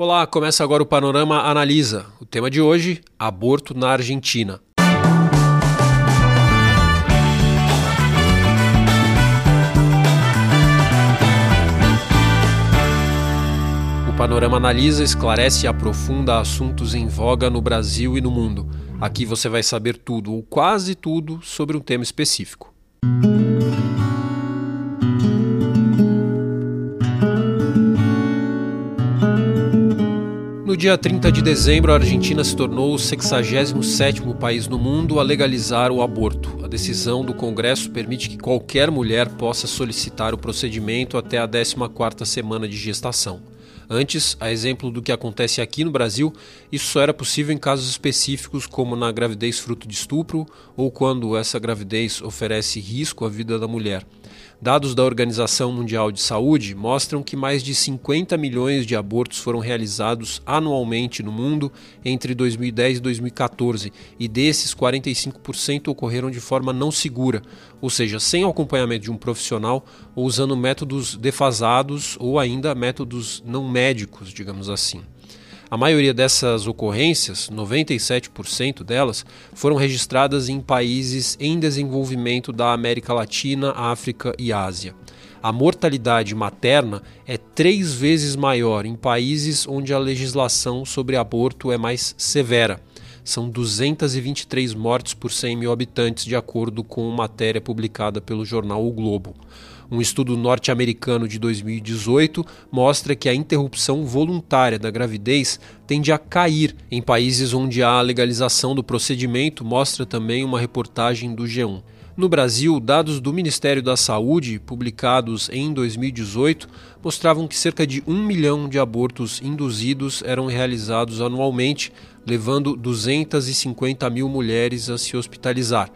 Olá, começa agora o Panorama Analisa. O tema de hoje: aborto na Argentina. O Panorama Analisa esclarece e aprofunda assuntos em voga no Brasil e no mundo. Aqui você vai saber tudo, ou quase tudo, sobre um tema específico. No dia 30 de dezembro, a Argentina se tornou o 67º país no mundo a legalizar o aborto. A decisão do Congresso permite que qualquer mulher possa solicitar o procedimento até a 14ª semana de gestação. Antes, a exemplo do que acontece aqui no Brasil, isso só era possível em casos específicos, como na gravidez fruto de estupro ou quando essa gravidez oferece risco à vida da mulher. Dados da Organização Mundial de Saúde mostram que mais de 50 milhões de abortos foram realizados anualmente no mundo entre 2010 e 2014, e desses 45% ocorreram de forma não segura, ou seja, sem acompanhamento de um profissional ou usando métodos defasados ou ainda métodos não médicos, digamos assim. A maioria dessas ocorrências, 97% delas, foram registradas em países em desenvolvimento da América Latina, África e Ásia. A mortalidade materna é três vezes maior em países onde a legislação sobre aborto é mais severa. São 223 mortes por 100 mil habitantes, de acordo com matéria publicada pelo jornal O Globo. Um estudo norte-americano de 2018 mostra que a interrupção voluntária da gravidez tende a cair em países onde há a legalização do procedimento, mostra também uma reportagem do G1. No Brasil, dados do Ministério da Saúde, publicados em 2018, mostravam que cerca de um milhão de abortos induzidos eram realizados anualmente, levando 250 mil mulheres a se hospitalizar.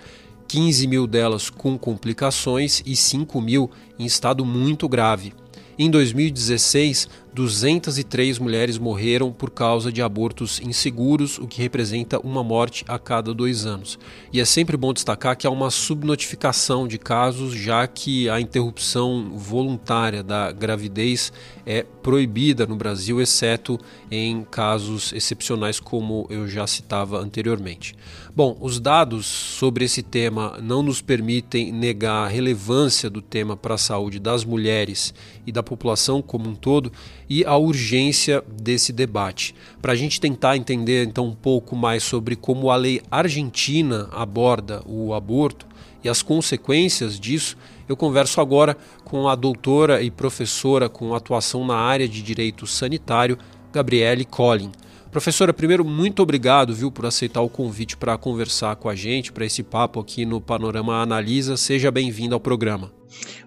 15 mil delas com complicações e 5 mil em estado muito grave. Em 2016, 203 mulheres morreram por causa de abortos inseguros, o que representa uma morte a cada dois anos. E é sempre bom destacar que há uma subnotificação de casos, já que a interrupção voluntária da gravidez é proibida no Brasil, exceto em casos excepcionais, como eu já citava anteriormente. Bom, os dados sobre esse tema não nos permitem negar a relevância do tema para a saúde das mulheres e da população como um todo e a urgência desse debate. Para a gente tentar entender então um pouco mais sobre como a lei argentina aborda o aborto e as consequências disso, eu converso agora com a doutora e professora com atuação na área de direito sanitário, Gabriele Collin. Professora, primeiro, muito obrigado, viu, por aceitar o convite para conversar com a gente, para esse papo aqui no Panorama Analisa. Seja bem-vindo ao programa.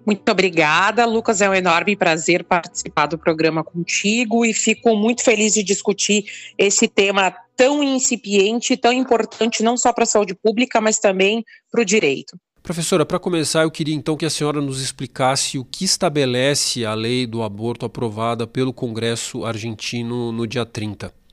Muito obrigada, Lucas. É um enorme prazer participar do programa contigo e fico muito feliz de discutir esse tema tão incipiente, tão importante, não só para a saúde pública, mas também para o direito. Professora, para começar, eu queria então que a senhora nos explicasse o que estabelece a lei do aborto aprovada pelo Congresso argentino no dia 30.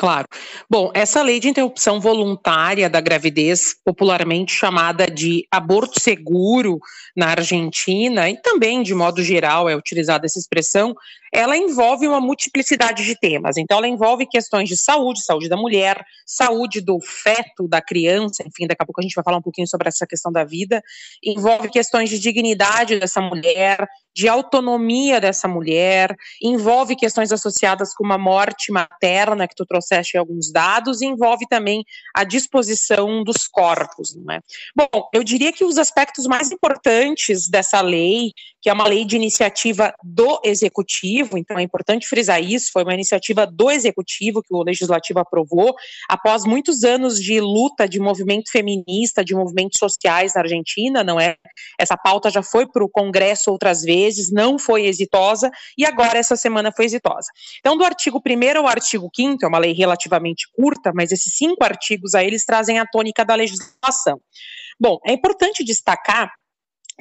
Claro. Bom, essa lei de interrupção voluntária da gravidez, popularmente chamada de aborto seguro na Argentina, e também de modo geral é utilizada essa expressão, ela envolve uma multiplicidade de temas. Então, ela envolve questões de saúde, saúde da mulher, saúde do feto, da criança, enfim, daqui a pouco a gente vai falar um pouquinho sobre essa questão da vida, envolve questões de dignidade dessa mulher, de autonomia dessa mulher, envolve questões associadas com uma morte materna, que tu trouxeste alguns dados, e envolve também a disposição dos corpos. Não é? Bom, eu diria que os aspectos mais importantes dessa lei, que é uma lei de iniciativa do executivo, então é importante frisar isso, foi uma iniciativa do executivo que o legislativo aprovou, após muitos anos de luta de movimento feminista, de movimentos sociais na Argentina, não é? Essa pauta já foi para o Congresso outras vezes vezes, não foi exitosa e agora essa semana foi exitosa. Então, do artigo 1 ao artigo 5, é uma lei relativamente curta, mas esses cinco artigos aí eles trazem a tônica da legislação. Bom, é importante destacar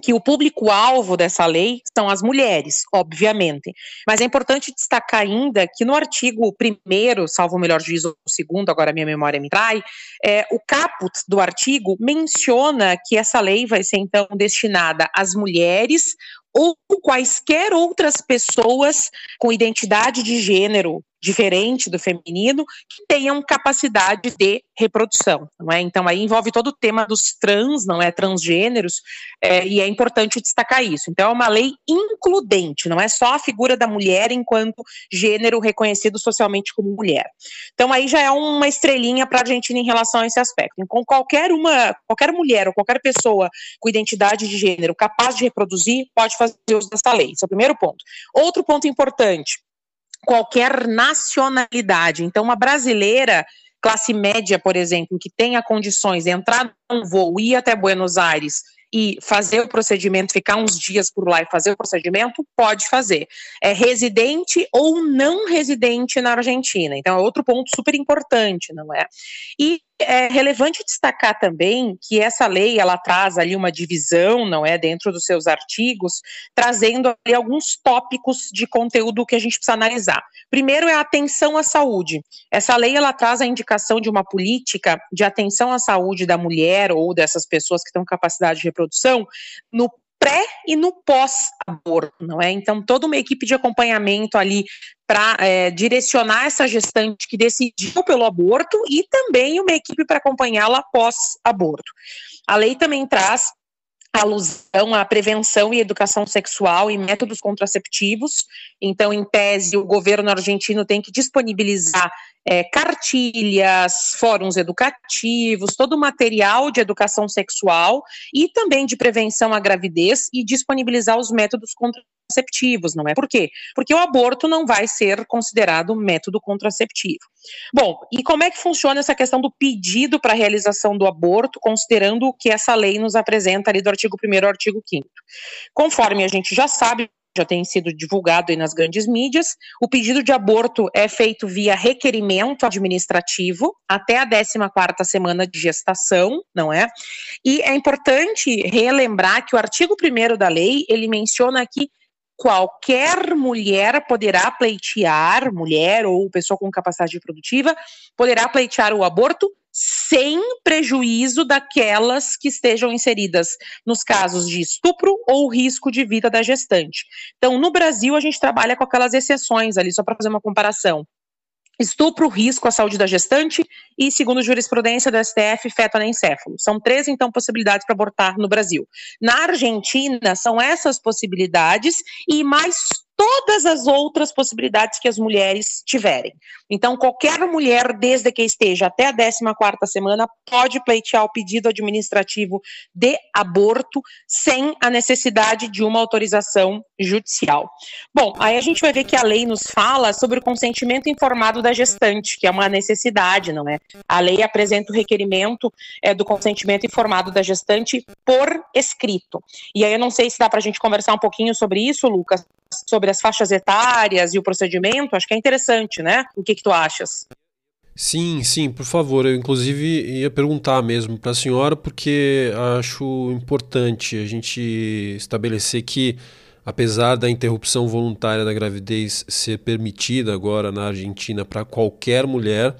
que o público-alvo dessa lei são as mulheres, obviamente. Mas é importante destacar ainda que no artigo 1, salvo o melhor juízo, o segundo, agora minha memória me trai, é, o caput do artigo menciona que essa lei vai ser então destinada às mulheres ou quaisquer outras pessoas com identidade de gênero diferente do feminino que tenham capacidade de reprodução, não é? Então aí envolve todo o tema dos trans, não é, transgêneros, é, e é importante destacar isso. Então é uma lei includente, não é só a figura da mulher enquanto gênero reconhecido socialmente como mulher. Então aí já é uma estrelinha para a Argentina em relação a esse aspecto. Com qualquer uma, qualquer mulher ou qualquer pessoa com identidade de gênero capaz de reproduzir pode fazer uso dessa lei. Esse é o primeiro ponto. Outro ponto importante qualquer nacionalidade. Então, uma brasileira classe média, por exemplo, que tenha condições de entrar num voo, ir até Buenos Aires e fazer o procedimento, ficar uns dias por lá e fazer o procedimento, pode fazer. É residente ou não residente na Argentina. Então, é outro ponto super importante, não é? E é relevante destacar também que essa lei ela traz ali uma divisão, não é, dentro dos seus artigos, trazendo ali alguns tópicos de conteúdo que a gente precisa analisar. Primeiro é a atenção à saúde. Essa lei ela traz a indicação de uma política de atenção à saúde da mulher ou dessas pessoas que têm capacidade de reprodução no pré e no pós-aborto, não é? Então, toda uma equipe de acompanhamento ali para é, direcionar essa gestante que decidiu pelo aborto e também uma equipe para acompanhá-la pós-aborto. A lei também traz alusão à prevenção e educação sexual e métodos contraceptivos. Então, em tese, o governo argentino tem que disponibilizar é, cartilhas, fóruns educativos, todo o material de educação sexual e também de prevenção à gravidez e disponibilizar os métodos contraceptivos, não é? Por quê? Porque o aborto não vai ser considerado método contraceptivo. Bom, e como é que funciona essa questão do pedido para realização do aborto, considerando o que essa lei nos apresenta ali do artigo 1 ao artigo 5 Conforme a gente já sabe, já tem sido divulgado aí nas grandes mídias. O pedido de aborto é feito via requerimento administrativo até a 14ª semana de gestação, não é? E é importante relembrar que o artigo 1 da lei, ele menciona que qualquer mulher poderá pleitear, mulher ou pessoa com capacidade produtiva, poderá pleitear o aborto sem prejuízo daquelas que estejam inseridas nos casos de estupro ou risco de vida da gestante. Então, no Brasil, a gente trabalha com aquelas exceções ali, só para fazer uma comparação. Estupro, risco à saúde da gestante e, segundo jurisprudência do STF, feto anencéfalo. São três, então, possibilidades para abortar no Brasil. Na Argentina, são essas possibilidades e mais todas as outras possibilidades que as mulheres tiverem. Então, qualquer mulher, desde que esteja até a 14ª semana, pode pleitear o pedido administrativo de aborto sem a necessidade de uma autorização judicial. Bom, aí a gente vai ver que a lei nos fala sobre o consentimento informado da gestante, que é uma necessidade, não é? A lei apresenta o requerimento é, do consentimento informado da gestante por escrito. E aí eu não sei se dá para a gente conversar um pouquinho sobre isso, Lucas, sobre as faixas etárias e o procedimento, acho que é interessante, né? O que, que tu achas? Sim, sim, por favor. Eu, inclusive, ia perguntar mesmo para a senhora, porque acho importante a gente estabelecer que, apesar da interrupção voluntária da gravidez ser permitida agora na Argentina para qualquer mulher,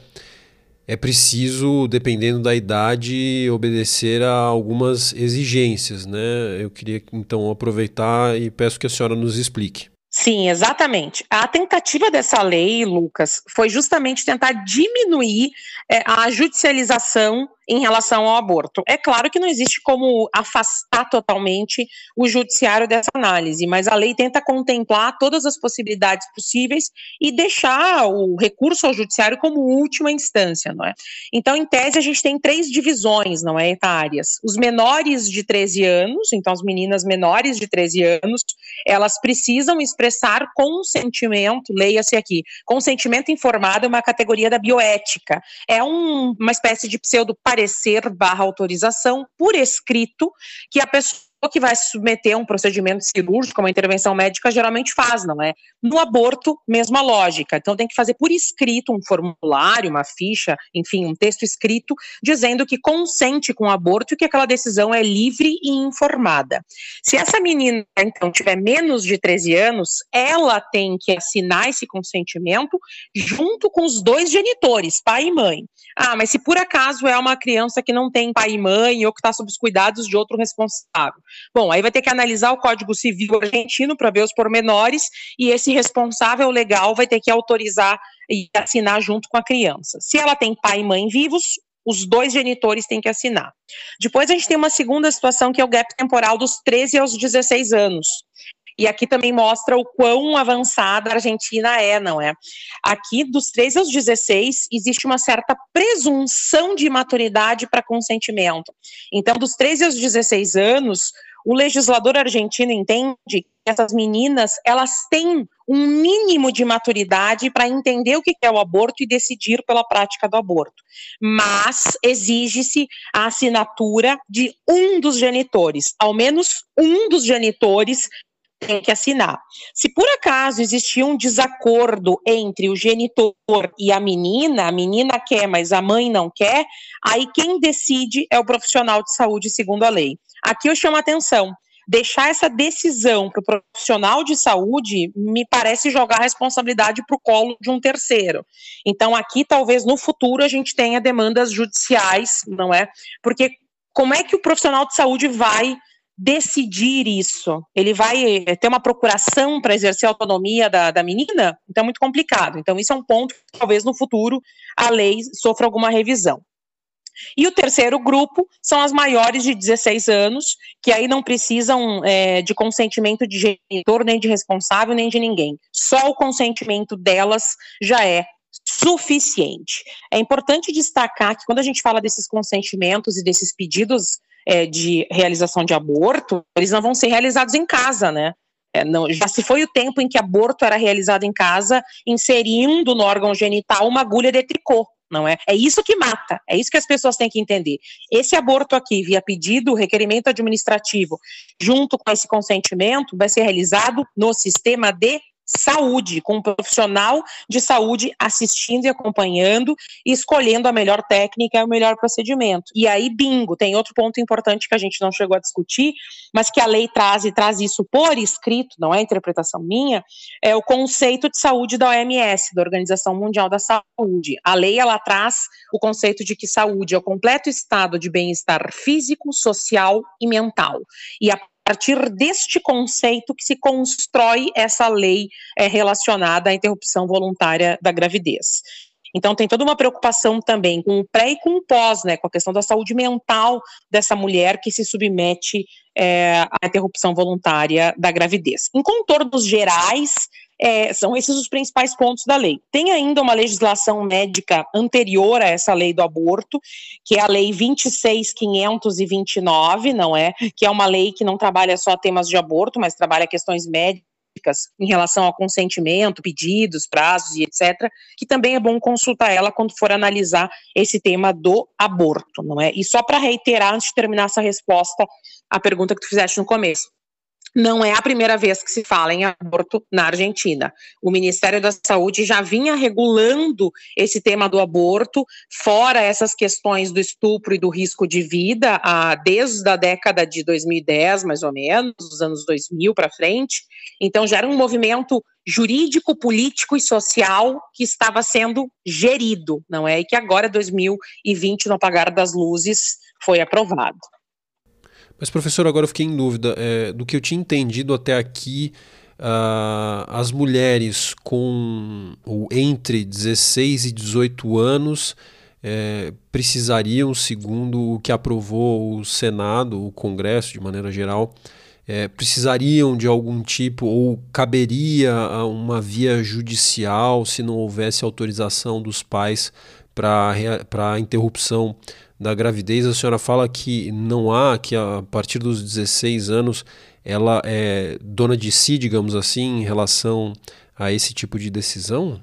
é preciso, dependendo da idade, obedecer a algumas exigências, né? Eu queria então aproveitar e peço que a senhora nos explique. Sim, exatamente. A tentativa dessa lei, Lucas, foi justamente tentar diminuir é, a judicialização em relação ao aborto. É claro que não existe como afastar totalmente o judiciário dessa análise, mas a lei tenta contemplar todas as possibilidades possíveis e deixar o recurso ao judiciário como última instância, não é? Então, em tese, a gente tem três divisões, não é, etárias. Os menores de 13 anos, então as meninas menores de 13 anos, elas precisam expressar consentimento, leia-se aqui, consentimento informado é uma categoria da bioética. É um, uma espécie de pseudo parecer barra autorização por escrito que a pessoa que vai submeter um procedimento cirúrgico, uma intervenção médica, geralmente faz, não é? No aborto, mesma lógica. Então, tem que fazer por escrito um formulário, uma ficha, enfim, um texto escrito, dizendo que consente com o aborto e que aquela decisão é livre e informada. Se essa menina, então, tiver menos de 13 anos, ela tem que assinar esse consentimento junto com os dois genitores, pai e mãe. Ah, mas se por acaso é uma criança que não tem pai e mãe ou que está sob os cuidados de outro responsável. Bom, aí vai ter que analisar o Código Civil argentino para ver os pormenores e esse responsável legal vai ter que autorizar e assinar junto com a criança. Se ela tem pai e mãe vivos, os dois genitores têm que assinar. Depois a gente tem uma segunda situação que é o gap temporal dos 13 aos 16 anos. E aqui também mostra o quão avançada a Argentina é, não é? Aqui, dos 13 aos 16, existe uma certa presunção de maturidade para consentimento. Então, dos 13 aos 16 anos, o legislador argentino entende que essas meninas elas têm um mínimo de maturidade para entender o que é o aborto e decidir pela prática do aborto. Mas exige-se a assinatura de um dos genitores, ao menos um dos genitores tem que assinar. Se por acaso existia um desacordo entre o genitor e a menina, a menina quer, mas a mãe não quer, aí quem decide é o profissional de saúde, segundo a lei. Aqui eu chamo a atenção. Deixar essa decisão para o profissional de saúde me parece jogar a responsabilidade para o colo de um terceiro. Então, aqui, talvez no futuro, a gente tenha demandas judiciais, não é? Porque como é que o profissional de saúde vai decidir isso? Ele vai eh, ter uma procuração para exercer a autonomia da, da menina? Então é muito complicado. Então, isso é um ponto que talvez no futuro a lei sofra alguma revisão. E o terceiro grupo são as maiores de 16 anos, que aí não precisam é, de consentimento de genitor, nem de responsável, nem de ninguém. Só o consentimento delas já é suficiente. É importante destacar que quando a gente fala desses consentimentos e desses pedidos é, de realização de aborto, eles não vão ser realizados em casa, né? É, não, já se foi o tempo em que aborto era realizado em casa, inserindo no órgão genital uma agulha de tricô, não é? É isso que mata, é isso que as pessoas têm que entender. Esse aborto aqui, via pedido, requerimento administrativo, junto com esse consentimento, vai ser realizado no sistema de saúde, com um profissional de saúde assistindo e acompanhando e escolhendo a melhor técnica e o melhor procedimento. E aí, bingo, tem outro ponto importante que a gente não chegou a discutir, mas que a lei traz e traz isso por escrito, não é interpretação minha, é o conceito de saúde da OMS, da Organização Mundial da Saúde. A lei ela traz o conceito de que saúde é o completo estado de bem-estar físico, social e mental. E a partir deste conceito que se constrói essa lei é, relacionada à interrupção voluntária da gravidez. Então tem toda uma preocupação também com o pré e com o pós, né, com a questão da saúde mental dessa mulher que se submete é, à interrupção voluntária da gravidez. Em contornos gerais, é, são esses os principais pontos da lei. Tem ainda uma legislação médica anterior a essa lei do aborto, que é a lei 26529, não é? Que é uma lei que não trabalha só temas de aborto, mas trabalha questões médicas em relação ao consentimento, pedidos, prazos e etc., que também é bom consultar ela quando for analisar esse tema do aborto, não é? E só para reiterar, antes de terminar essa resposta à pergunta que tu fizeste no começo, não é a primeira vez que se fala em aborto na Argentina. O Ministério da Saúde já vinha regulando esse tema do aborto, fora essas questões do estupro e do risco de vida, desde a década de 2010, mais ou menos, dos anos 2000 para frente. Então, já era um movimento jurídico, político e social que estava sendo gerido, não é? E que agora, 2020, no apagar das luzes, foi aprovado. Mas, professor, agora eu fiquei em dúvida. É, do que eu tinha entendido até aqui, uh, as mulheres com ou entre 16 e 18 anos é, precisariam, segundo o que aprovou o Senado, o Congresso de maneira geral, é, precisariam de algum tipo ou caberia uma via judicial se não houvesse autorização dos pais para a interrupção da gravidez, a senhora fala que não há, que a partir dos 16 anos ela é dona de si, digamos assim, em relação a esse tipo de decisão?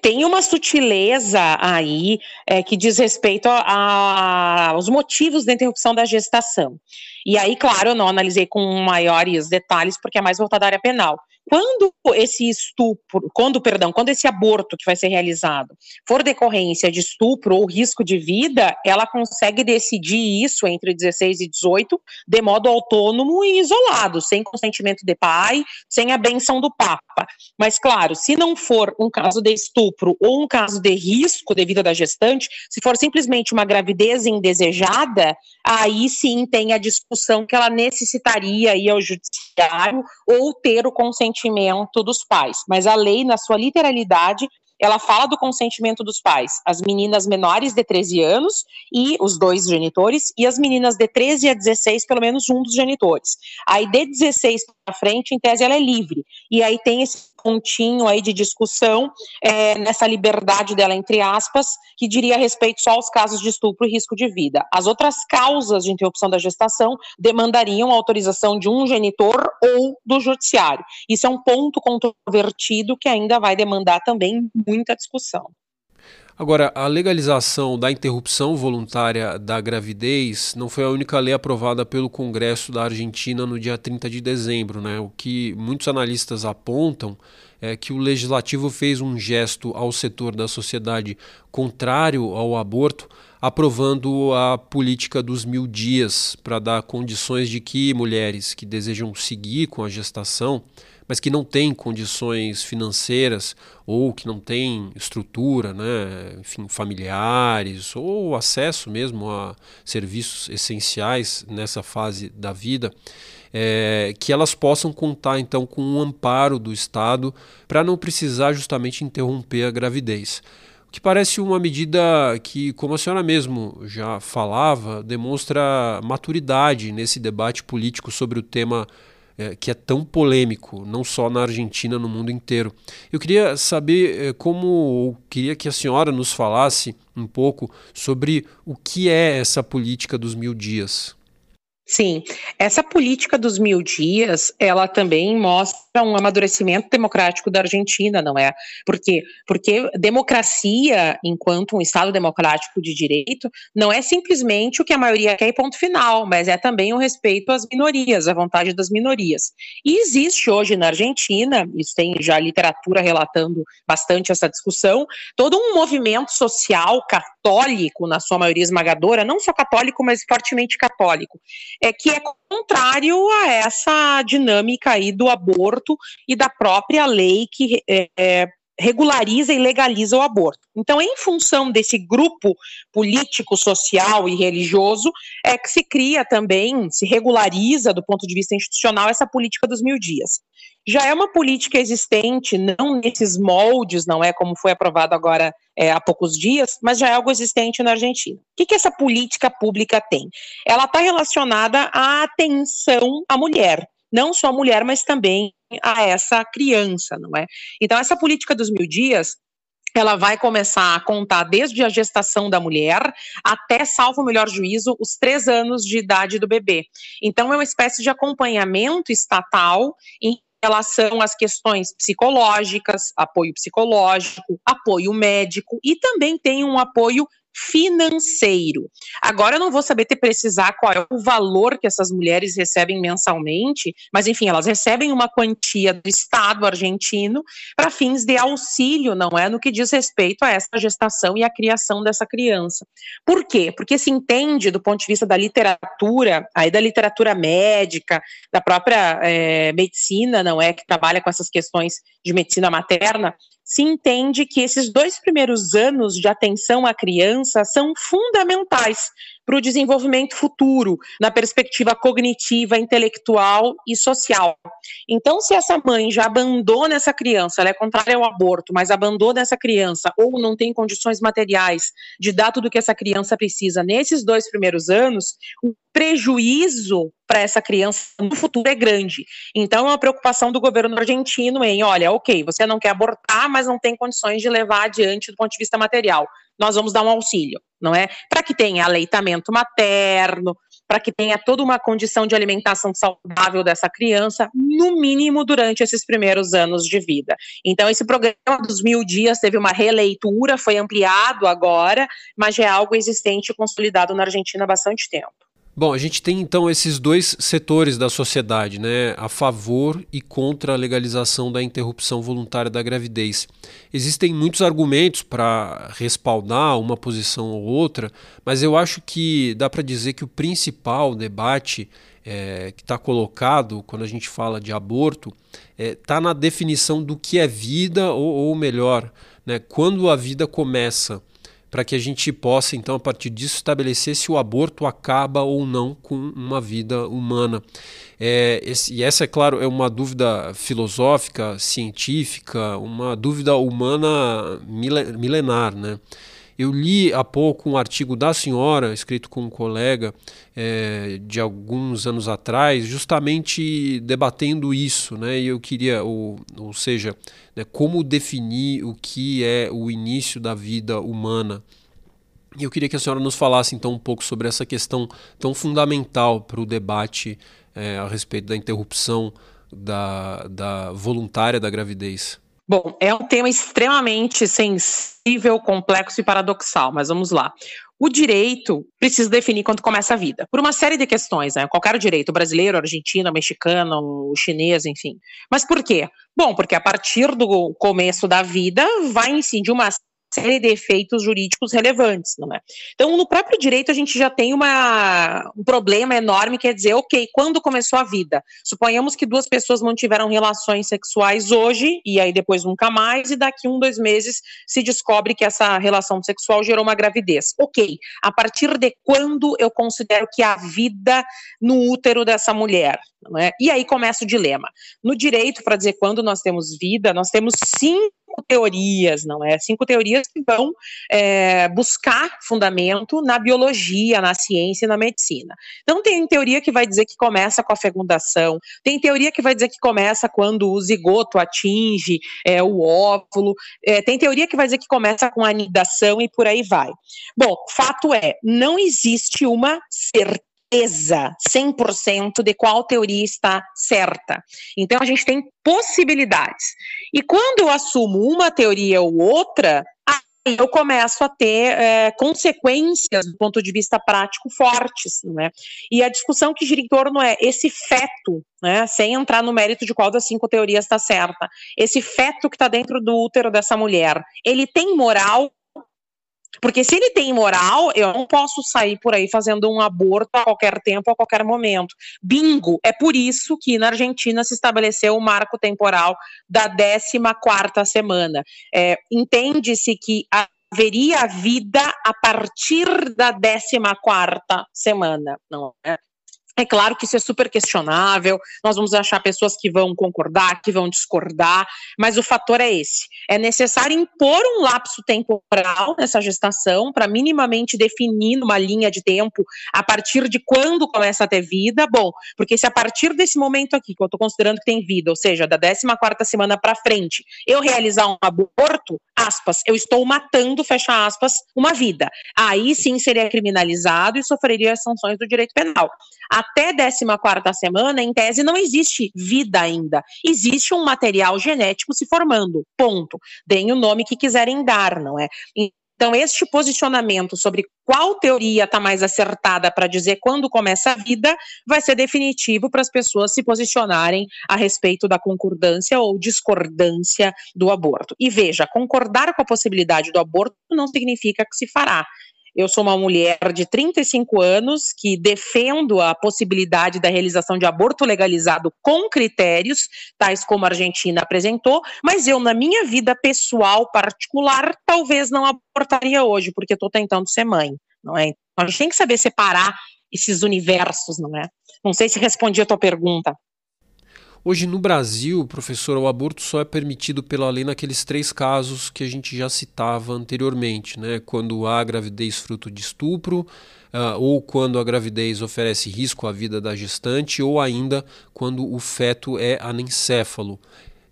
Tem uma sutileza aí é, que diz respeito aos motivos da interrupção da gestação. E aí, claro, eu não analisei com maiores detalhes, porque é mais voltada à área penal. Quando esse estupro, quando, perdão, quando esse aborto que vai ser realizado for decorrência de estupro ou risco de vida, ela consegue decidir isso entre 16 e 18 de modo autônomo e isolado, sem consentimento de pai, sem a benção do Papa. Mas, claro, se não for um caso de estupro ou um caso de risco de vida da gestante, se for simplesmente uma gravidez indesejada, aí sim tem a discussão que ela necessitaria ir ao judiciário ou ter o consentimento dos pais. Mas a lei, na sua literalidade, ela fala do consentimento dos pais, as meninas menores de 13 anos e os dois genitores, e as meninas de 13 a 16, pelo menos um dos genitores. Aí de 16 para frente, em tese, ela é livre. E aí tem esse pontinho aí de discussão é, nessa liberdade dela, entre aspas, que diria respeito só aos casos de estupro e risco de vida. As outras causas de interrupção da gestação demandariam a autorização de um genitor ou do judiciário. Isso é um ponto controvertido que ainda vai demandar também muita discussão. Agora, a legalização da interrupção voluntária da gravidez não foi a única lei aprovada pelo Congresso da Argentina no dia 30 de dezembro. Né? O que muitos analistas apontam é que o legislativo fez um gesto ao setor da sociedade contrário ao aborto, aprovando a política dos mil dias para dar condições de que mulheres que desejam seguir com a gestação mas que não tem condições financeiras ou que não tem estrutura, né, enfim, familiares ou acesso mesmo a serviços essenciais nessa fase da vida, é, que elas possam contar então com um amparo do Estado para não precisar justamente interromper a gravidez. Que parece uma medida que, como a senhora mesmo já falava, demonstra maturidade nesse debate político sobre o tema é, que é tão polêmico, não só na Argentina, no mundo inteiro. Eu queria saber é, como, queria que a senhora nos falasse um pouco sobre o que é essa política dos mil dias. Sim, essa política dos mil dias, ela também mostra um amadurecimento democrático da Argentina, não é? Por quê? Porque democracia, enquanto um Estado democrático de direito, não é simplesmente o que a maioria quer e ponto final, mas é também o respeito às minorias, à vontade das minorias. E existe hoje na Argentina, isso tem já literatura relatando bastante essa discussão, todo um movimento social católico, na sua maioria esmagadora, não só católico, mas fortemente católico, é que é contrário a essa dinâmica aí do aborto e da própria lei que é, é, regulariza e legaliza o aborto. Então, em função desse grupo político, social e religioso, é que se cria também, se regulariza do ponto de vista institucional essa política dos mil dias já é uma política existente, não nesses moldes, não é como foi aprovado agora é, há poucos dias, mas já é algo existente na Argentina. O que, que essa política pública tem? Ela está relacionada à atenção à mulher, não só à mulher, mas também a essa criança, não é? Então, essa política dos mil dias, ela vai começar a contar desde a gestação da mulher até, salvo o melhor juízo, os três anos de idade do bebê. Então, é uma espécie de acompanhamento estatal em relação às questões psicológicas, apoio psicológico, apoio médico e também tem um apoio financeiro. Agora eu não vou saber te precisar qual é o valor que essas mulheres recebem mensalmente, mas enfim, elas recebem uma quantia do Estado argentino para fins de auxílio, não é? No que diz respeito a essa gestação e a criação dessa criança. Por quê? Porque se entende do ponto de vista da literatura, aí da literatura médica, da própria é, medicina, não é? Que trabalha com essas questões de medicina materna, se entende que esses dois primeiros anos de atenção à criança são fundamentais para o desenvolvimento futuro, na perspectiva cognitiva, intelectual e social. Então, se essa mãe já abandona essa criança, ela é contrária ao aborto, mas abandona essa criança ou não tem condições materiais de dar tudo que essa criança precisa nesses dois primeiros anos, o prejuízo para essa criança no futuro é grande. Então, é uma preocupação do governo argentino em, olha, ok, você não quer abortar, mas não tem condições de levar adiante do ponto de vista material nós vamos dar um auxílio, não é? Para que tenha aleitamento materno, para que tenha toda uma condição de alimentação saudável dessa criança, no mínimo durante esses primeiros anos de vida. Então, esse programa dos mil dias teve uma releitura, foi ampliado agora, mas já é algo existente e consolidado na Argentina há bastante tempo. Bom, a gente tem então esses dois setores da sociedade, né, a favor e contra a legalização da interrupção voluntária da gravidez. Existem muitos argumentos para respaldar uma posição ou outra, mas eu acho que dá para dizer que o principal debate é, que está colocado quando a gente fala de aborto está é, tá na definição do que é vida, ou, ou melhor, né, quando a vida começa para que a gente possa, então, a partir disso, estabelecer se o aborto acaba ou não com uma vida humana. É, esse, e essa, é claro, é uma dúvida filosófica, científica, uma dúvida humana milenar, né? Eu li há pouco um artigo da senhora, escrito com um colega é, de alguns anos atrás, justamente debatendo isso, né? E eu queria, ou, ou seja, né, como definir o que é o início da vida humana. E eu queria que a senhora nos falasse então um pouco sobre essa questão tão fundamental para o debate é, a respeito da interrupção da, da voluntária da gravidez. Bom, é um tema extremamente sensível, complexo e paradoxal, mas vamos lá. O direito precisa definir quando começa a vida, por uma série de questões, né? Qualquer direito, brasileiro, argentino, mexicano, chinês, enfim. Mas por quê? Bom, porque a partir do começo da vida vai incidir uma série de efeitos jurídicos relevantes, não é? Então, no próprio direito, a gente já tem uma, um problema enorme, quer dizer, ok, quando começou a vida? Suponhamos que duas pessoas mantiveram relações sexuais hoje, e aí depois nunca mais, e daqui um, dois meses se descobre que essa relação sexual gerou uma gravidez. Ok, a partir de quando eu considero que há vida no útero dessa mulher? É? E aí começa o dilema. No direito, para dizer quando nós temos vida, nós temos cinco teorias, não é? Cinco teorias que vão é, buscar fundamento na biologia, na ciência e na medicina. Então, tem teoria que vai dizer que começa com a fecundação, tem teoria que vai dizer que começa quando o zigoto atinge é, o óvulo, é, tem teoria que vai dizer que começa com a anidação e por aí vai. Bom, fato é, não existe uma certeza certeza 100% de qual teoria está certa. Então a gente tem possibilidades. E quando eu assumo uma teoria ou outra, eu começo a ter é, consequências do ponto de vista prático fortes, né? E a discussão que gira em torno é esse feto, né? Sem entrar no mérito de qual das cinco teorias está certa, esse feto que está dentro do útero dessa mulher, ele tem moral porque se ele tem moral, eu não posso sair por aí fazendo um aborto a qualquer tempo, a qualquer momento. Bingo! É por isso que na Argentina se estabeleceu o marco temporal da 14 quarta semana. É, Entende-se que haveria vida a partir da 14 quarta semana, não é? É claro que isso é super questionável, nós vamos achar pessoas que vão concordar, que vão discordar, mas o fator é esse. É necessário impor um lapso temporal nessa gestação para minimamente definir uma linha de tempo a partir de quando começa a ter vida. Bom, porque se a partir desse momento aqui, que eu estou considerando que tem vida, ou seja, da 14 semana para frente, eu realizar um aborto, aspas, eu estou matando, fecha aspas, uma vida. Aí sim seria criminalizado e sofreria as sanções do direito penal. Até 14 semana, em tese, não existe vida ainda. Existe um material genético se formando. Ponto. Deem o nome que quiserem dar, não é? Então, este posicionamento sobre qual teoria está mais acertada para dizer quando começa a vida vai ser definitivo para as pessoas se posicionarem a respeito da concordância ou discordância do aborto. E veja, concordar com a possibilidade do aborto não significa que se fará. Eu sou uma mulher de 35 anos que defendo a possibilidade da realização de aborto legalizado com critérios, tais como a Argentina apresentou, mas eu, na minha vida pessoal particular, talvez não abortaria hoje, porque estou tentando ser mãe, não é? Então, a gente tem que saber separar esses universos, não é? Não sei se respondi a tua pergunta. Hoje no Brasil, professor, o aborto só é permitido pela lei naqueles três casos que a gente já citava anteriormente, né? Quando há gravidez fruto de estupro, uh, ou quando a gravidez oferece risco à vida da gestante, ou ainda quando o feto é anencéfalo.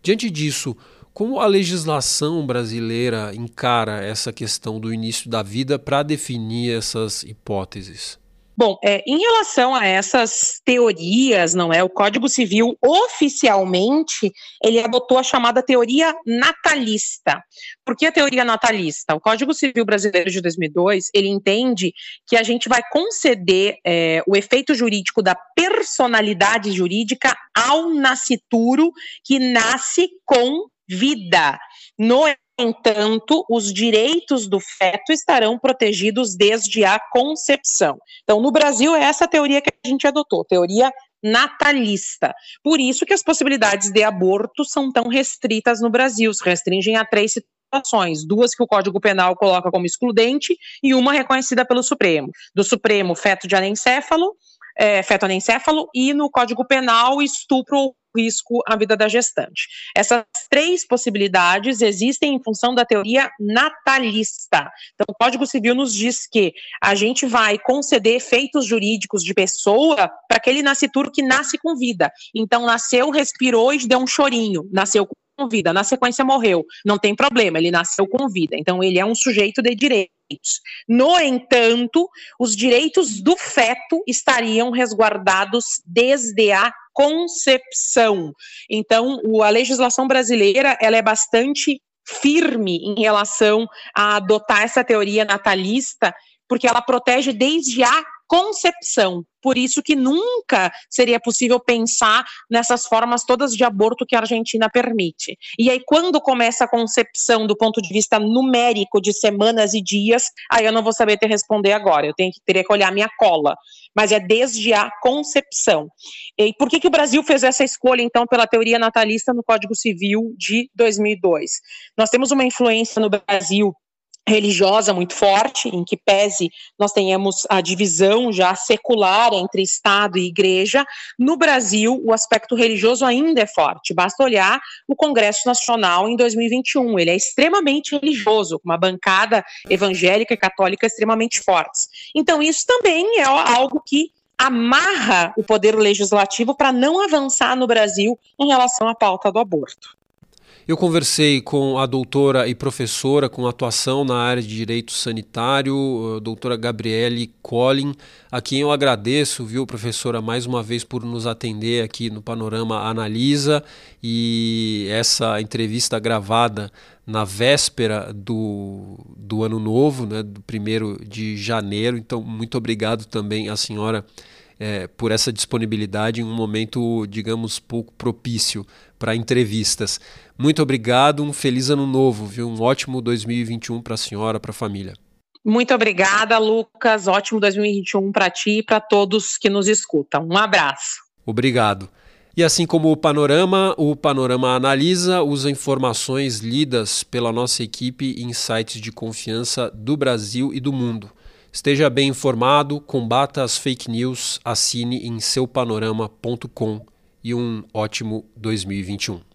Diante disso, como a legislação brasileira encara essa questão do início da vida para definir essas hipóteses? Bom, é, em relação a essas teorias, não é? O Código Civil oficialmente ele adotou a chamada teoria natalista. Por que a teoria natalista? O Código Civil brasileiro de 2002 ele entende que a gente vai conceder é, o efeito jurídico da personalidade jurídica ao nascituro que nasce com vida. No entanto, os direitos do feto estarão protegidos desde a concepção. Então, no Brasil, é essa teoria que a gente adotou, teoria natalista. Por isso que as possibilidades de aborto são tão restritas no Brasil, se restringem a três situações, duas que o Código Penal coloca como excludente e uma reconhecida pelo Supremo. Do Supremo, feto de anencéfalo, é, feto anencéfalo e no Código Penal, estupro risco à vida da gestante. Essas três possibilidades existem em função da teoria natalista. Então, o Código Civil nos diz que a gente vai conceder efeitos jurídicos de pessoa para aquele nascituro que nasce com vida. Então, nasceu, respirou e deu um chorinho, nasceu com vida, na sequência morreu. Não tem problema, ele nasceu com vida. Então, ele é um sujeito de direito. No entanto, os direitos do feto estariam resguardados desde a concepção. Então, a legislação brasileira ela é bastante firme em relação a adotar essa teoria natalista, porque ela protege desde a concepção. Por isso que nunca seria possível pensar nessas formas todas de aborto que a Argentina permite. E aí, quando começa a concepção do ponto de vista numérico de semanas e dias, aí eu não vou saber te responder agora. Eu tenho que teria que olhar minha cola. Mas é desde a concepção. E por que, que o Brasil fez essa escolha, então, pela teoria natalista no Código Civil de 2002? Nós temos uma influência no Brasil religiosa muito forte, em que pese nós tenhamos a divisão já secular entre Estado e Igreja, no Brasil o aspecto religioso ainda é forte. Basta olhar o Congresso Nacional em 2021, ele é extremamente religioso, com uma bancada evangélica e católica extremamente fortes. Então isso também é algo que amarra o poder legislativo para não avançar no Brasil em relação à pauta do aborto. Eu conversei com a doutora e professora com atuação na área de direito sanitário, a doutora Gabriele Collin, a quem eu agradeço, viu, professora, mais uma vez por nos atender aqui no Panorama Analisa e essa entrevista gravada na véspera do, do ano novo, né, do primeiro de janeiro. Então, muito obrigado também à senhora é, por essa disponibilidade em um momento, digamos, pouco propício para entrevistas. Muito obrigado, um feliz ano novo, viu? Um ótimo 2021 para a senhora, para a família. Muito obrigada, Lucas. Ótimo 2021 para ti e para todos que nos escutam. Um abraço. Obrigado. E assim como o Panorama, o Panorama Analisa usa informações lidas pela nossa equipe em sites de confiança do Brasil e do mundo. Esteja bem informado, combata as fake news, assine em seupanorama.com e um ótimo 2021.